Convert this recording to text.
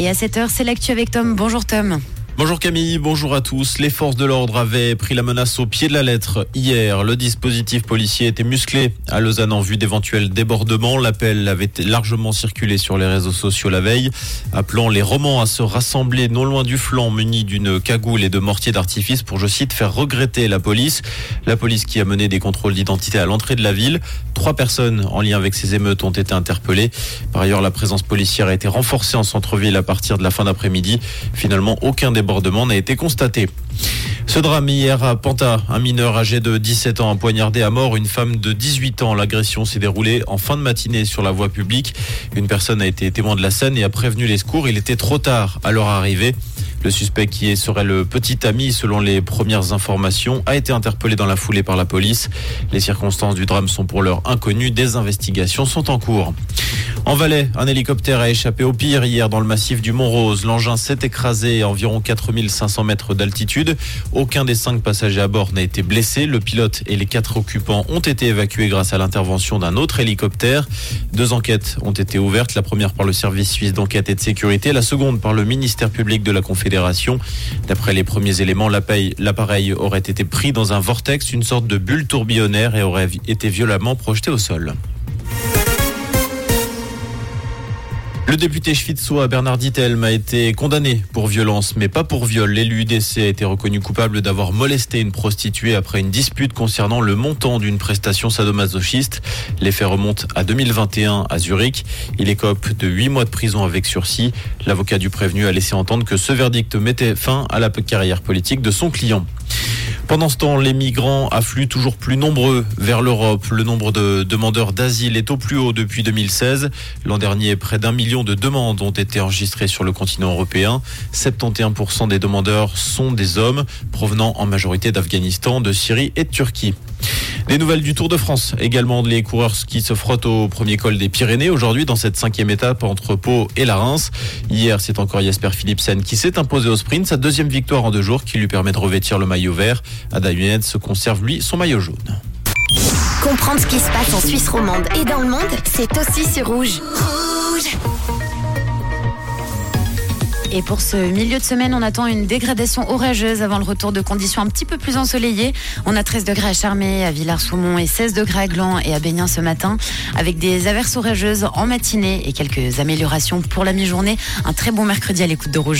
Et à 7h, c'est l'actu avec Tom. Bonjour Tom. Bonjour Camille, bonjour à tous. Les forces de l'ordre avaient pris la menace au pied de la lettre hier. Le dispositif policier était musclé à Lausanne en vue d'éventuels débordements. L'appel avait largement circulé sur les réseaux sociaux la veille, appelant les romans à se rassembler non loin du flanc munis d'une cagoule et de mortiers d'artifice pour, je cite, faire regretter la police. La police qui a mené des contrôles d'identité à l'entrée de la ville. Trois personnes en lien avec ces émeutes ont été interpellées. Par ailleurs, la présence policière a été renforcée en centre-ville à partir de la fin d'après-midi. Finalement, aucun débordement débordement n'a été constaté. Ce drame hier à Panta, un mineur âgé de 17 ans a poignardé à mort une femme de 18 ans. L'agression s'est déroulée en fin de matinée sur la voie publique. Une personne a été témoin de la scène et a prévenu les secours. Il était trop tard à leur arrivée. Le suspect qui serait le petit ami selon les premières informations a été interpellé dans la foulée par la police. Les circonstances du drame sont pour l'heure inconnues. Des investigations sont en cours. En Valais, un hélicoptère a échappé au pire hier dans le massif du Mont-Rose. L'engin s'est écrasé à environ 4500 mètres d'altitude. Aucun des cinq passagers à bord n'a été blessé. Le pilote et les quatre occupants ont été évacués grâce à l'intervention d'un autre hélicoptère. Deux enquêtes ont été ouvertes. La première par le service suisse d'enquête et de sécurité. La seconde par le ministère public de la Confédération. D'après les premiers éléments, l'appareil aurait été pris dans un vortex, une sorte de bulle tourbillonnaire et aurait été violemment projeté au sol. Le député schwitzois Bernard Dittelm a été condamné pour violence, mais pas pour viol. L'élu UDC a été reconnu coupable d'avoir molesté une prostituée après une dispute concernant le montant d'une prestation sadomasochiste. Les faits remontent à 2021 à Zurich. Il écope de 8 mois de prison avec sursis. L'avocat du prévenu a laissé entendre que ce verdict mettait fin à la carrière politique de son client. Pendant ce temps, les migrants affluent toujours plus nombreux vers l'Europe. Le nombre de demandeurs d'asile est au plus haut depuis 2016. L'an dernier, près d'un million de demandes ont été enregistrées sur le continent européen. 71% des demandeurs sont des hommes provenant en majorité d'Afghanistan, de Syrie et de Turquie. Les nouvelles du Tour de France, également les coureurs qui se frottent au premier col des Pyrénées aujourd'hui dans cette cinquième étape entre Pau et la Reims. Hier, c'est encore Jasper Philipsen qui s'est imposé au sprint, sa deuxième victoire en deux jours qui lui permet de revêtir le maillot vert. Ada se conserve lui son maillot jaune. Comprendre ce qui se passe en Suisse romande et dans le monde, c'est aussi sur Rouge. Rouge et pour ce milieu de semaine, on attend une dégradation orageuse avant le retour de conditions un petit peu plus ensoleillées. On a 13 degrés à Charmé, à Villars-Soumont et 16 degrés à Gland et à Bénin ce matin, avec des averses orageuses en matinée et quelques améliorations pour la mi-journée. Un très bon mercredi à l'écoute de Rouge.